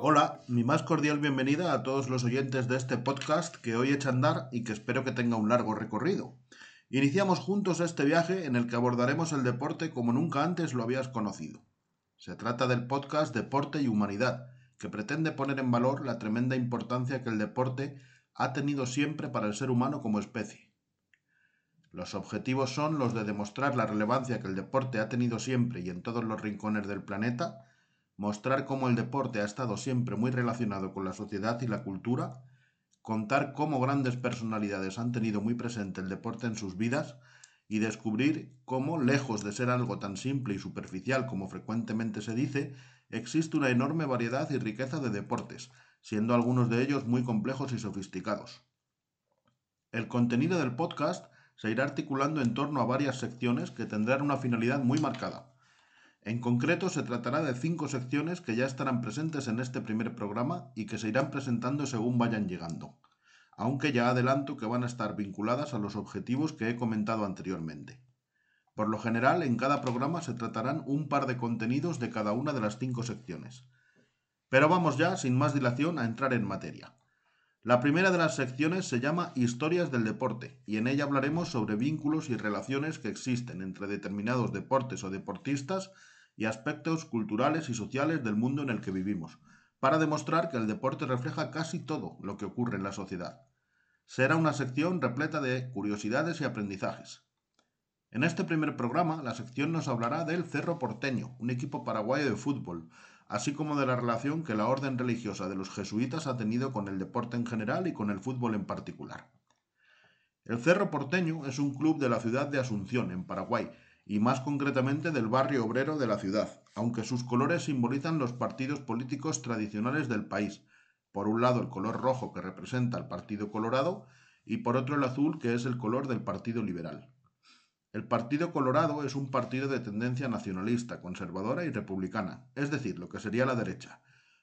Hola, mi más cordial bienvenida a todos los oyentes de este podcast que hoy echa a andar y que espero que tenga un largo recorrido. Iniciamos juntos este viaje en el que abordaremos el deporte como nunca antes lo habías conocido. Se trata del podcast Deporte y Humanidad, que pretende poner en valor la tremenda importancia que el deporte ha tenido siempre para el ser humano como especie. Los objetivos son los de demostrar la relevancia que el deporte ha tenido siempre y en todos los rincones del planeta, mostrar cómo el deporte ha estado siempre muy relacionado con la sociedad y la cultura, contar cómo grandes personalidades han tenido muy presente el deporte en sus vidas y descubrir cómo, lejos de ser algo tan simple y superficial como frecuentemente se dice, existe una enorme variedad y riqueza de deportes, siendo algunos de ellos muy complejos y sofisticados. El contenido del podcast se irá articulando en torno a varias secciones que tendrán una finalidad muy marcada. En concreto, se tratará de cinco secciones que ya estarán presentes en este primer programa y que se irán presentando según vayan llegando, aunque ya adelanto que van a estar vinculadas a los objetivos que he comentado anteriormente. Por lo general, en cada programa se tratarán un par de contenidos de cada una de las cinco secciones. Pero vamos ya, sin más dilación, a entrar en materia. La primera de las secciones se llama Historias del deporte, y en ella hablaremos sobre vínculos y relaciones que existen entre determinados deportes o deportistas y aspectos culturales y sociales del mundo en el que vivimos, para demostrar que el deporte refleja casi todo lo que ocurre en la sociedad. Será una sección repleta de curiosidades y aprendizajes. En este primer programa, la sección nos hablará del Cerro Porteño, un equipo paraguayo de fútbol, así como de la relación que la orden religiosa de los jesuitas ha tenido con el deporte en general y con el fútbol en particular. El Cerro Porteño es un club de la ciudad de Asunción, en Paraguay, y más concretamente del barrio obrero de la ciudad, aunque sus colores simbolizan los partidos políticos tradicionales del país, por un lado el color rojo que representa al Partido Colorado y por otro el azul que es el color del Partido Liberal. El Partido Colorado es un partido de tendencia nacionalista, conservadora y republicana, es decir, lo que sería la derecha,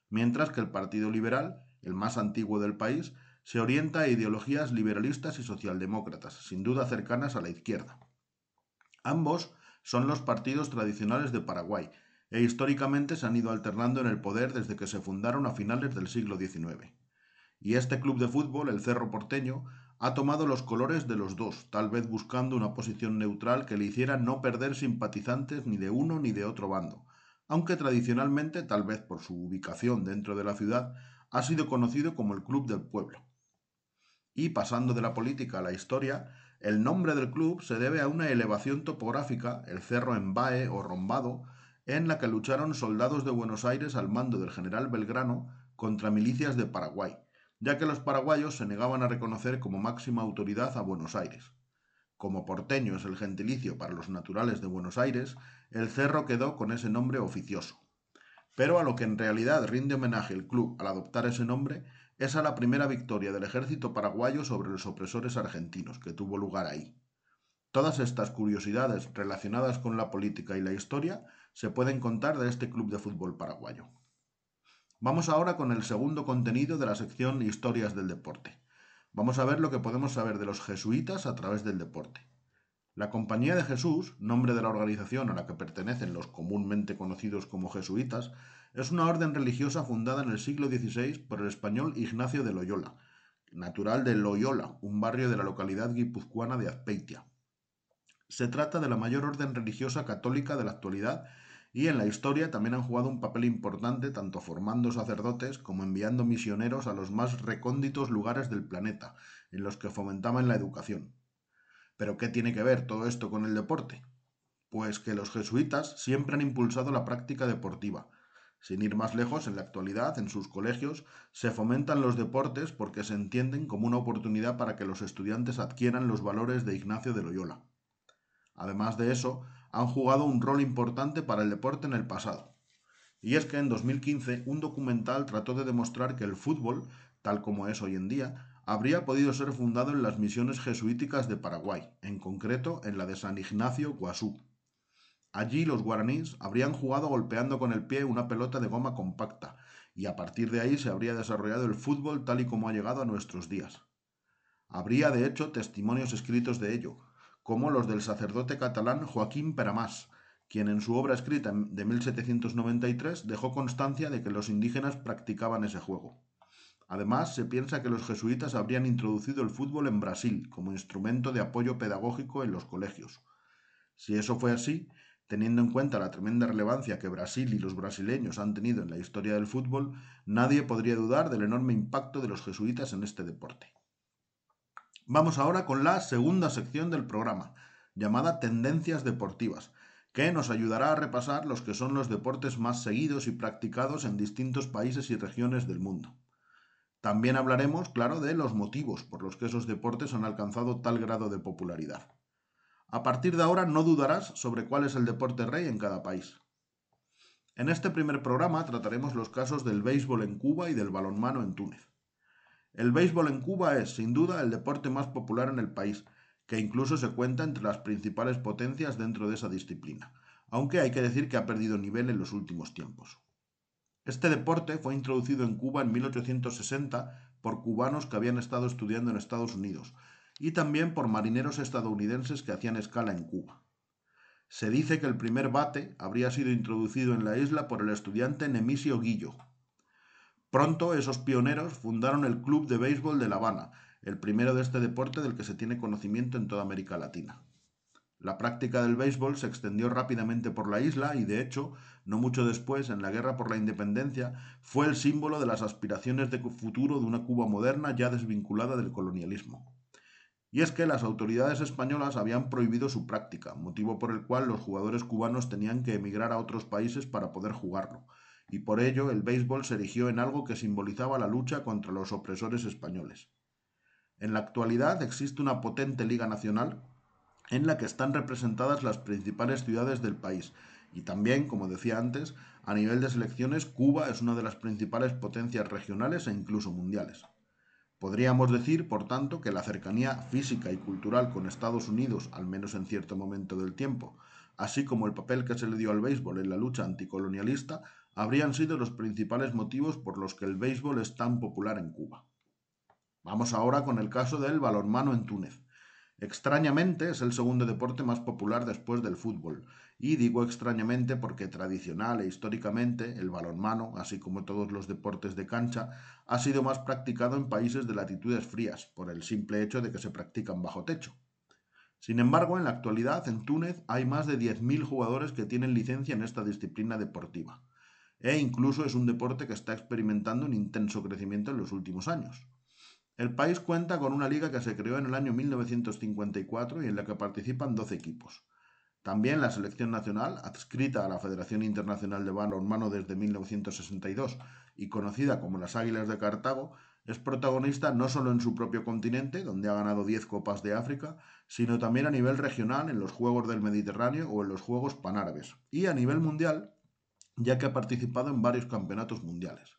mientras que el Partido Liberal, el más antiguo del país, se orienta a ideologías liberalistas y socialdemócratas, sin duda cercanas a la izquierda. Ambos son los partidos tradicionales de Paraguay, e históricamente se han ido alternando en el poder desde que se fundaron a finales del siglo XIX. Y este club de fútbol, el Cerro Porteño, ha tomado los colores de los dos, tal vez buscando una posición neutral que le hiciera no perder simpatizantes ni de uno ni de otro bando, aunque tradicionalmente, tal vez por su ubicación dentro de la ciudad, ha sido conocido como el Club del Pueblo. Y pasando de la política a la historia, el nombre del club se debe a una elevación topográfica, el cerro Embae o Rombado, en la que lucharon soldados de Buenos Aires al mando del general Belgrano contra milicias de Paraguay, ya que los paraguayos se negaban a reconocer como máxima autoridad a Buenos Aires. Como porteño es el gentilicio para los naturales de Buenos Aires, el cerro quedó con ese nombre oficioso. Pero a lo que en realidad rinde homenaje el club al adoptar ese nombre es a la primera victoria del ejército paraguayo sobre los opresores argentinos que tuvo lugar ahí. Todas estas curiosidades relacionadas con la política y la historia se pueden contar de este club de fútbol paraguayo. Vamos ahora con el segundo contenido de la sección Historias del Deporte. Vamos a ver lo que podemos saber de los jesuitas a través del deporte. La Compañía de Jesús, nombre de la organización a la que pertenecen los comúnmente conocidos como jesuitas, es una orden religiosa fundada en el siglo XVI por el español Ignacio de Loyola, natural de Loyola, un barrio de la localidad guipuzcoana de Azpeitia. Se trata de la mayor orden religiosa católica de la actualidad y en la historia también han jugado un papel importante tanto formando sacerdotes como enviando misioneros a los más recónditos lugares del planeta, en los que fomentaban la educación. ¿Pero qué tiene que ver todo esto con el deporte? Pues que los jesuitas siempre han impulsado la práctica deportiva. Sin ir más lejos, en la actualidad, en sus colegios, se fomentan los deportes porque se entienden como una oportunidad para que los estudiantes adquieran los valores de Ignacio de Loyola. Además de eso, han jugado un rol importante para el deporte en el pasado. Y es que en 2015 un documental trató de demostrar que el fútbol, tal como es hoy en día, habría podido ser fundado en las misiones jesuíticas de Paraguay, en concreto en la de San Ignacio Guazú. Allí los guaraníes habrían jugado golpeando con el pie una pelota de goma compacta, y a partir de ahí se habría desarrollado el fútbol tal y como ha llegado a nuestros días. Habría, de hecho, testimonios escritos de ello, como los del sacerdote catalán Joaquín Peramás, quien en su obra escrita de 1793 dejó constancia de que los indígenas practicaban ese juego. Además, se piensa que los jesuitas habrían introducido el fútbol en Brasil como instrumento de apoyo pedagógico en los colegios. Si eso fue así, teniendo en cuenta la tremenda relevancia que Brasil y los brasileños han tenido en la historia del fútbol, nadie podría dudar del enorme impacto de los jesuitas en este deporte. Vamos ahora con la segunda sección del programa, llamada Tendencias Deportivas, que nos ayudará a repasar los que son los deportes más seguidos y practicados en distintos países y regiones del mundo. También hablaremos, claro, de los motivos por los que esos deportes han alcanzado tal grado de popularidad. A partir de ahora no dudarás sobre cuál es el deporte rey en cada país. En este primer programa trataremos los casos del béisbol en Cuba y del balonmano en Túnez. El béisbol en Cuba es, sin duda, el deporte más popular en el país, que incluso se cuenta entre las principales potencias dentro de esa disciplina, aunque hay que decir que ha perdido nivel en los últimos tiempos. Este deporte fue introducido en Cuba en 1860 por cubanos que habían estado estudiando en Estados Unidos y también por marineros estadounidenses que hacían escala en Cuba. Se dice que el primer bate habría sido introducido en la isla por el estudiante Nemisio Guillo. Pronto esos pioneros fundaron el Club de Béisbol de La Habana, el primero de este deporte del que se tiene conocimiento en toda América Latina. La práctica del béisbol se extendió rápidamente por la isla y, de hecho, no mucho después, en la Guerra por la Independencia, fue el símbolo de las aspiraciones de futuro de una Cuba moderna ya desvinculada del colonialismo. Y es que las autoridades españolas habían prohibido su práctica, motivo por el cual los jugadores cubanos tenían que emigrar a otros países para poder jugarlo, y por ello el béisbol se erigió en algo que simbolizaba la lucha contra los opresores españoles. En la actualidad existe una potente liga nacional en la que están representadas las principales ciudades del país. Y también, como decía antes, a nivel de selecciones, Cuba es una de las principales potencias regionales e incluso mundiales. Podríamos decir, por tanto, que la cercanía física y cultural con Estados Unidos, al menos en cierto momento del tiempo, así como el papel que se le dio al béisbol en la lucha anticolonialista, habrían sido los principales motivos por los que el béisbol es tan popular en Cuba. Vamos ahora con el caso del balonmano en Túnez. Extrañamente es el segundo deporte más popular después del fútbol, y digo extrañamente porque tradicional e históricamente el balonmano, así como todos los deportes de cancha, ha sido más practicado en países de latitudes frías, por el simple hecho de que se practican bajo techo. Sin embargo, en la actualidad en Túnez hay más de 10.000 jugadores que tienen licencia en esta disciplina deportiva, e incluso es un deporte que está experimentando un intenso crecimiento en los últimos años. El país cuenta con una liga que se creó en el año 1954 y en la que participan 12 equipos. También la selección nacional, adscrita a la Federación Internacional de Balonmano desde 1962 y conocida como las Águilas de Cartago, es protagonista no solo en su propio continente, donde ha ganado 10 Copas de África, sino también a nivel regional en los Juegos del Mediterráneo o en los Juegos Panárabes, y a nivel mundial, ya que ha participado en varios campeonatos mundiales.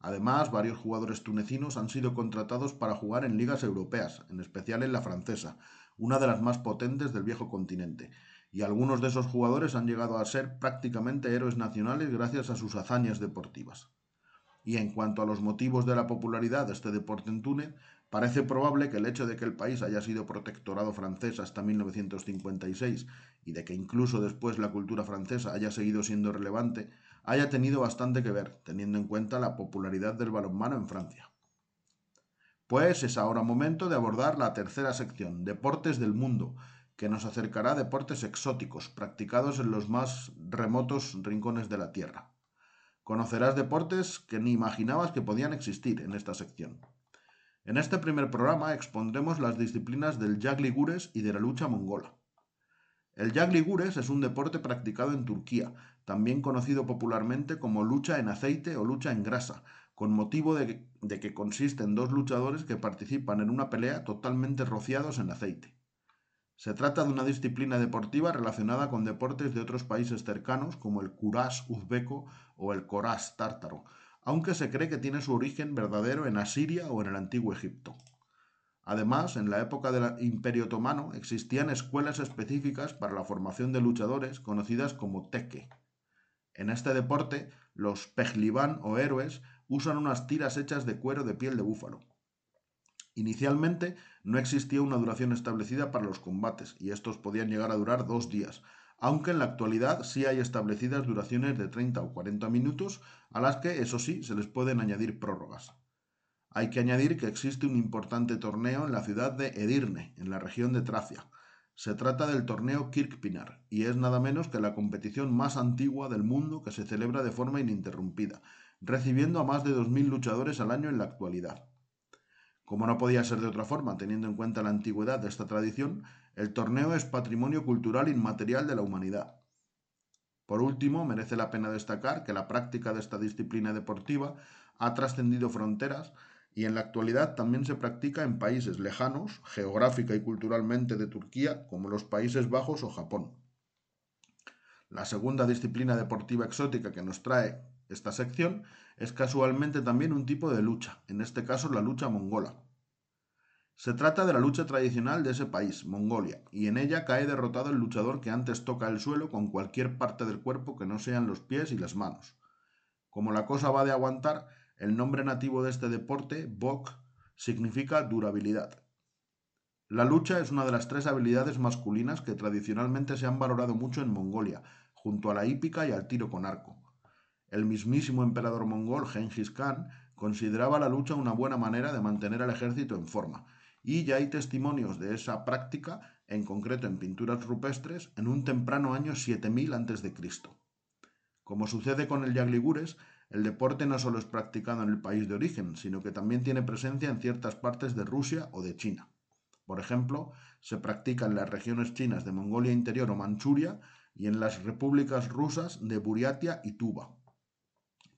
Además, varios jugadores tunecinos han sido contratados para jugar en ligas europeas, en especial en la francesa, una de las más potentes del viejo continente, y algunos de esos jugadores han llegado a ser prácticamente héroes nacionales gracias a sus hazañas deportivas. Y en cuanto a los motivos de la popularidad de este deporte en Túnez, parece probable que el hecho de que el país haya sido protectorado francés hasta 1956 y de que incluso después la cultura francesa haya seguido siendo relevante haya tenido bastante que ver, teniendo en cuenta la popularidad del balonmano en Francia. Pues es ahora momento de abordar la tercera sección, Deportes del Mundo, que nos acercará a deportes exóticos, practicados en los más remotos rincones de la Tierra. Conocerás deportes que ni imaginabas que podían existir en esta sección. En este primer programa expondremos las disciplinas del Gures y de la lucha mongola. El Gures es un deporte practicado en Turquía, también conocido popularmente como lucha en aceite o lucha en grasa, con motivo de, que consiste en dos luchadores que participan en una pelea totalmente rociados en aceite. Se trata de una disciplina deportiva relacionada con deportes de otros países cercanos como el Kuras uzbeco o el Koras tártaro, aunque se cree que tiene su origen verdadero en Asiria o en el antiguo Egipto. Además, en la época del Imperio Otomano existían escuelas específicas para la formación de luchadores conocidas como teque. En este deporte, los pejliván o héroes usan unas tiras hechas de cuero de piel de búfalo. Inicialmente no existía una duración establecida para los combates y estos podían llegar a durar dos días, aunque en la actualidad sí hay establecidas duraciones de 30 o 40 minutos a las que, eso sí, se les pueden añadir prórrogas. Hay que añadir que existe un importante torneo en la ciudad de Edirne, en la región de Tracia. Se trata del torneo Kirkpinar y es nada menos que la competición más antigua del mundo que se celebra de forma ininterrumpida, recibiendo a más de 2.000 luchadores al año en la actualidad. Como no podía ser de otra forma, teniendo en cuenta la antigüedad de esta tradición, el torneo es patrimonio cultural inmaterial de la humanidad. Por último, merece la pena destacar que la práctica de esta disciplina deportiva ha trascendido fronteras y en la actualidad también se practica en países lejanos, geográfica y culturalmente de Turquía, como los Países Bajos o Japón. La segunda disciplina deportiva exótica que nos trae esta sección es casualmente también un tipo de lucha, en este caso la lucha mongola. Se trata de la lucha tradicional de ese país, Mongolia, y en ella cae derrotado el luchador que antes toca el suelo con cualquier parte del cuerpo que no sean los pies y las manos. Como la cosa va de aguantar, el nombre nativo de este deporte, Bok, significa durabilidad. La lucha es una de las tres habilidades masculinas que tradicionalmente se han valorado mucho en Mongolia, junto a la hípica y al tiro con arco. El mismísimo emperador mongol Genghis Khan consideraba la lucha una buena manera de mantener al ejército en forma, y ya hay testimonios de esa práctica, en concreto en pinturas rupestres, en un temprano año 7000 a.C. Como sucede con el Yagligures, el deporte no solo es practicado en el país de origen, sino que también tiene presencia en ciertas partes de Rusia o de China. Por ejemplo, se practica en las regiones chinas de Mongolia Interior o Manchuria y en las repúblicas rusas de Buriatia y Tuva.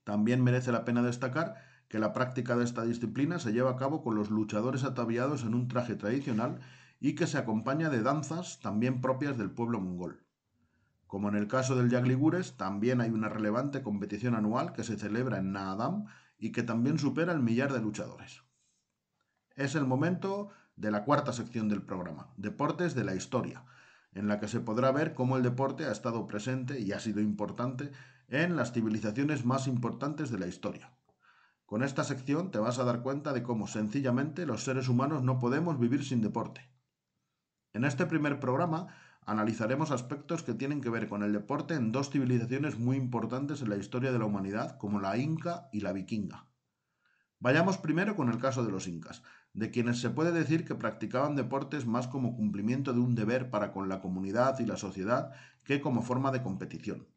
También merece la pena destacar que la práctica de esta disciplina se lleva a cabo con los luchadores ataviados en un traje tradicional y que se acompaña de danzas también propias del pueblo mongol. Como en el caso del Yagligures, también hay una relevante competición anual que se celebra en Naadam y que también supera el millar de luchadores. Es el momento de la cuarta sección del programa, Deportes de la Historia, en la que se podrá ver cómo el deporte ha estado presente y ha sido importante en las civilizaciones más importantes de la historia. Con esta sección te vas a dar cuenta de cómo sencillamente los seres humanos no podemos vivir sin deporte. En este primer programa analizaremos aspectos que tienen que ver con el deporte en dos civilizaciones muy importantes en la historia de la humanidad, como la inca y la vikinga. Vayamos primero con el caso de los incas, de quienes se puede decir que practicaban deportes más como cumplimiento de un deber para con la comunidad y la sociedad que como forma de competición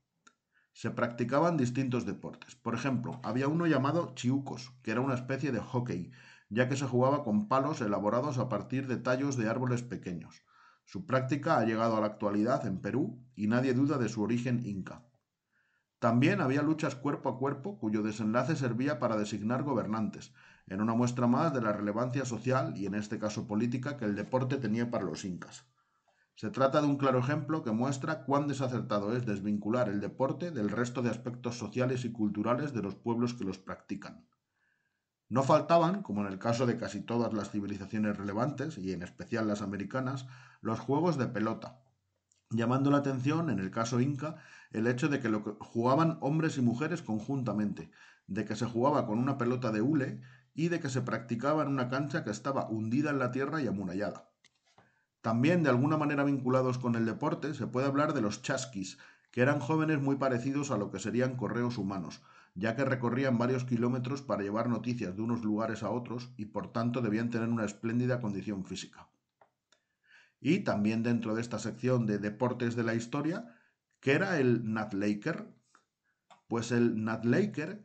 se practicaban distintos deportes. Por ejemplo, había uno llamado chiucos, que era una especie de hockey, ya que se jugaba con palos elaborados a partir de tallos de árboles pequeños. Su práctica ha llegado a la actualidad en Perú y nadie duda de su origen inca. También había luchas cuerpo a cuerpo cuyo desenlace servía para designar gobernantes, en una muestra más de la relevancia social y en este caso política que el deporte tenía para los incas. Se trata de un claro ejemplo que muestra cuán desacertado es desvincular el deporte del resto de aspectos sociales y culturales de los pueblos que los practican. No faltaban, como en el caso de casi todas las civilizaciones relevantes, y en especial las americanas, los juegos de pelota, llamando la atención, en el caso inca, el hecho de que lo jugaban hombres y mujeres conjuntamente, de que se jugaba con una pelota de hule y de que se practicaba en una cancha que estaba hundida en la tierra y amurallada. También, de alguna manera vinculados con el deporte, se puede hablar de los chasquis, que eran jóvenes muy parecidos a lo que serían correos humanos, ya que recorrían varios kilómetros para llevar noticias de unos lugares a otros y por tanto debían tener una espléndida condición física. Y también dentro de esta sección de deportes de la historia, ¿qué era el Natlaker? Pues el Natlaker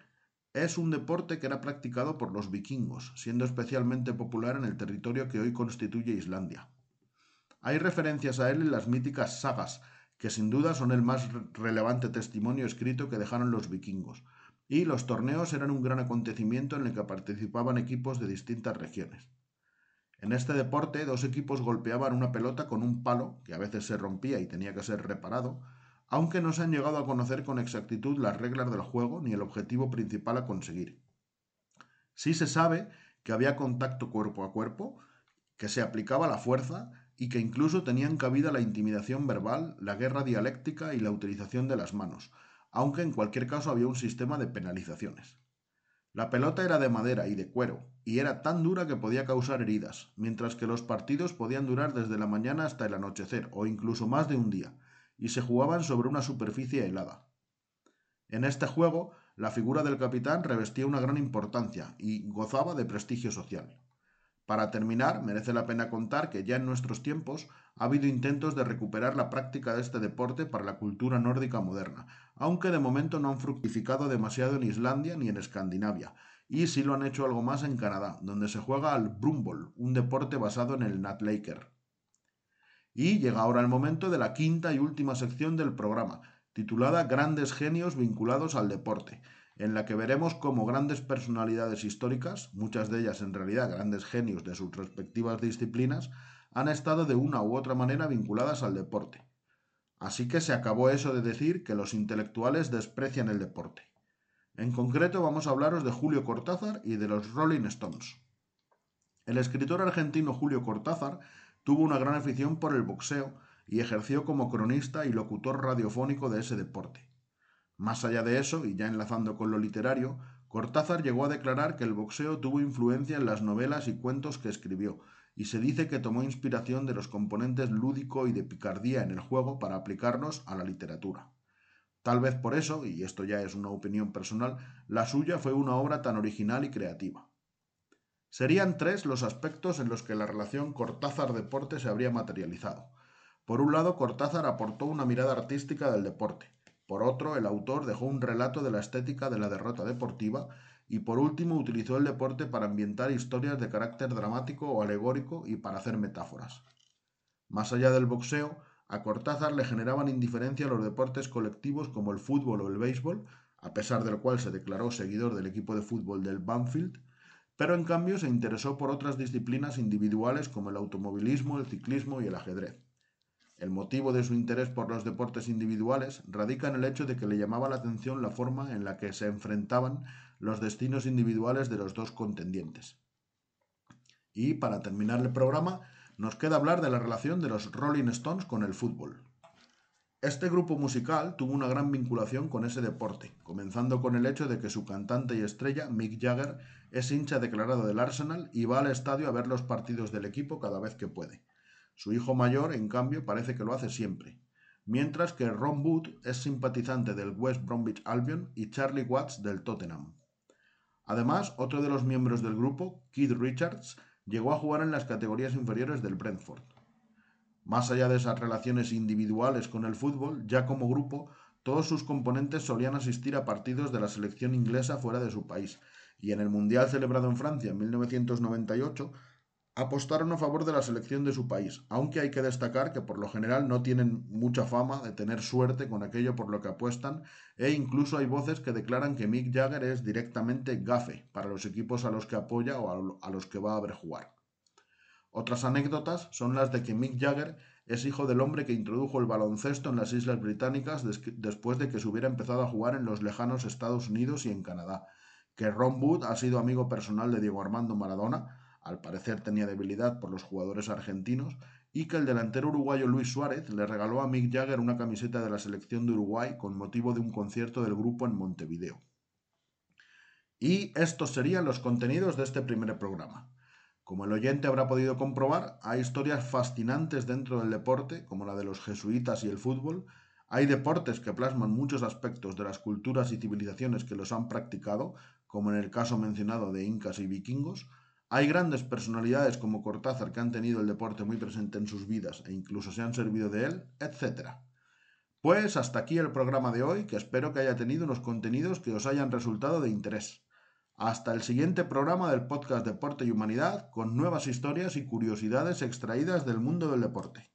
es un deporte que era practicado por los vikingos, siendo especialmente popular en el territorio que hoy constituye Islandia. Hay referencias a él en las míticas sagas, que sin duda son el más relevante testimonio escrito que dejaron los vikingos, y los torneos eran un gran acontecimiento en el que participaban equipos de distintas regiones. En este deporte, dos equipos golpeaban una pelota con un palo, que a veces se rompía y tenía que ser reparado, aunque no se han llegado a conocer con exactitud las reglas del juego ni el objetivo principal a conseguir. Sí se sabe que había contacto cuerpo a cuerpo, que se aplicaba la fuerza y que incluso tenían cabida la intimidación verbal, la guerra dialéctica y la utilización de las manos, aunque en cualquier caso había un sistema de penalizaciones. La pelota era de madera y de cuero, y era tan dura que podía causar heridas, mientras que los partidos podían durar desde la mañana hasta el anochecer, o incluso más de un día, y se jugaban sobre una superficie helada. En este juego, la figura del capitán revestía una gran importancia y gozaba de prestigio social. Para terminar, merece la pena contar que ya en nuestros tiempos ha habido intentos de recuperar la práctica de este deporte para la cultura nórdica moderna, aunque de momento no han fructificado demasiado en Islandia ni en Escandinavia, y sí lo han hecho algo más en Canadá, donde se juega al Brumbol, un deporte basado en el Natlaker. Y llega ahora el momento de la quinta y última sección del programa, titulada Grandes genios vinculados al deporte, en la que veremos cómo grandes personalidades históricas, muchas de ellas en realidad grandes genios de sus respectivas disciplinas, han estado de una u otra manera vinculadas al deporte. Así que se acabó eso de decir que los intelectuales desprecian el deporte. En concreto vamos a hablaros de Julio Cortázar y de los Rolling Stones. El escritor argentino Julio Cortázar tuvo una gran afición por el boxeo y ejerció como cronista y locutor radiofónico de ese deporte. Más allá de eso, y ya enlazando con lo literario, Cortázar llegó a declarar que el boxeo tuvo influencia en las novelas y cuentos que escribió, y se dice que tomó inspiración de los componentes lúdico y de picardía en el juego para aplicarlos a la literatura. Tal vez por eso, y esto ya es una opinión personal, la suya fue una obra tan original y creativa. Serían tres los aspectos en los que la relación Cortázar-deporte se habría materializado. Por un lado, Cortázar aportó una mirada artística del deporte, por otro, el autor dejó un relato de la estética de la derrota deportiva y por último utilizó el deporte para ambientar historias de carácter dramático o alegórico y para hacer metáforas. Más allá del boxeo, a Cortázar le generaban indiferencia los deportes colectivos como el fútbol o el béisbol, a pesar del cual se declaró seguidor del equipo de fútbol del Banfield, pero en cambio se interesó por otras disciplinas individuales como el automovilismo, el ciclismo y el ajedrez. El motivo de su interés por los deportes individuales radica en el hecho de que le llamaba la atención la forma en la que se enfrentaban los destinos individuales de los dos contendientes. Y para terminar el programa, nos queda hablar de la relación de los Rolling Stones con el fútbol. Este grupo musical tuvo una gran vinculación con ese deporte, comenzando con el hecho de que su cantante y estrella, Mick Jagger, es hincha declarado del Arsenal y va al estadio a ver los partidos del equipo cada vez que puede. Su hijo mayor, en cambio, parece que lo hace siempre. Mientras que Ron Wood es simpatizante del West Bromwich Albion y Charlie Watts del Tottenham. Además, otro de los miembros del grupo, Keith Richards, llegó a jugar en las categorías inferiores del Brentford. Más allá de esas relaciones individuales con el fútbol, ya como grupo, todos sus componentes solían asistir a partidos de la selección inglesa fuera de su país, y en el Mundial celebrado en Francia en 1998 apostaron a favor de la selección de su país, aunque hay que destacar que por lo general no tienen mucha fama de tener suerte con aquello por lo que apuestan, e incluso hay voces que declaran que Mick Jagger es directamente gafe para los equipos a los que apoya o a los que va a ver jugar. Otras anécdotas son las de que Mick Jagger es hijo del hombre que introdujo el baloncesto en las Islas Británicas después de que se hubiera empezado a jugar en los lejanos Estados Unidos y en Canadá, que Ron Wood ha sido amigo personal de Diego Armando Maradona, al parecer tenía debilidad por los jugadores argentinos, y que el delantero uruguayo Luis Suárez le regaló a Mick Jagger una camiseta de la selección de Uruguay con motivo de un concierto del grupo en Montevideo. Y estos serían los contenidos de este primer programa. Como el oyente habrá podido comprobar, hay historias fascinantes dentro del deporte, como la de los jesuitas y el fútbol, hay deportes que plasman muchos aspectos de las culturas y civilizaciones que los han practicado, como en el caso mencionado de incas y vikingos, hay grandes personalidades como Cortázar que han tenido el deporte muy presente en sus vidas e incluso se han servido de él, etc. Pues hasta aquí el programa de hoy, que espero que haya tenido unos contenidos que os hayan resultado de interés. Hasta el siguiente programa del podcast Deporte y Humanidad con nuevas historias y curiosidades extraídas del mundo del deporte.